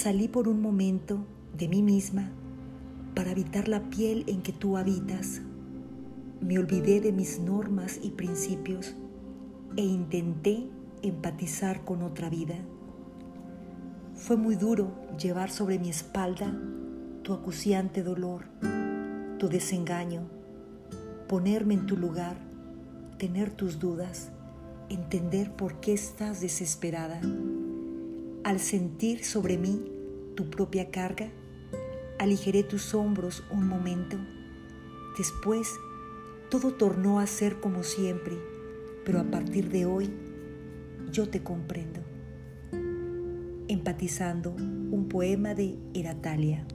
Salí por un momento de mí misma para habitar la piel en que tú habitas. Me olvidé de mis normas y principios e intenté empatizar con otra vida. Fue muy duro llevar sobre mi espalda tu acuciante dolor, tu desengaño, ponerme en tu lugar, tener tus dudas, entender por qué estás desesperada. Al sentir sobre mí tu propia carga, aligeré tus hombros un momento. Después, todo tornó a ser como siempre, pero a partir de hoy, yo te comprendo empatizando un poema de Eratalia.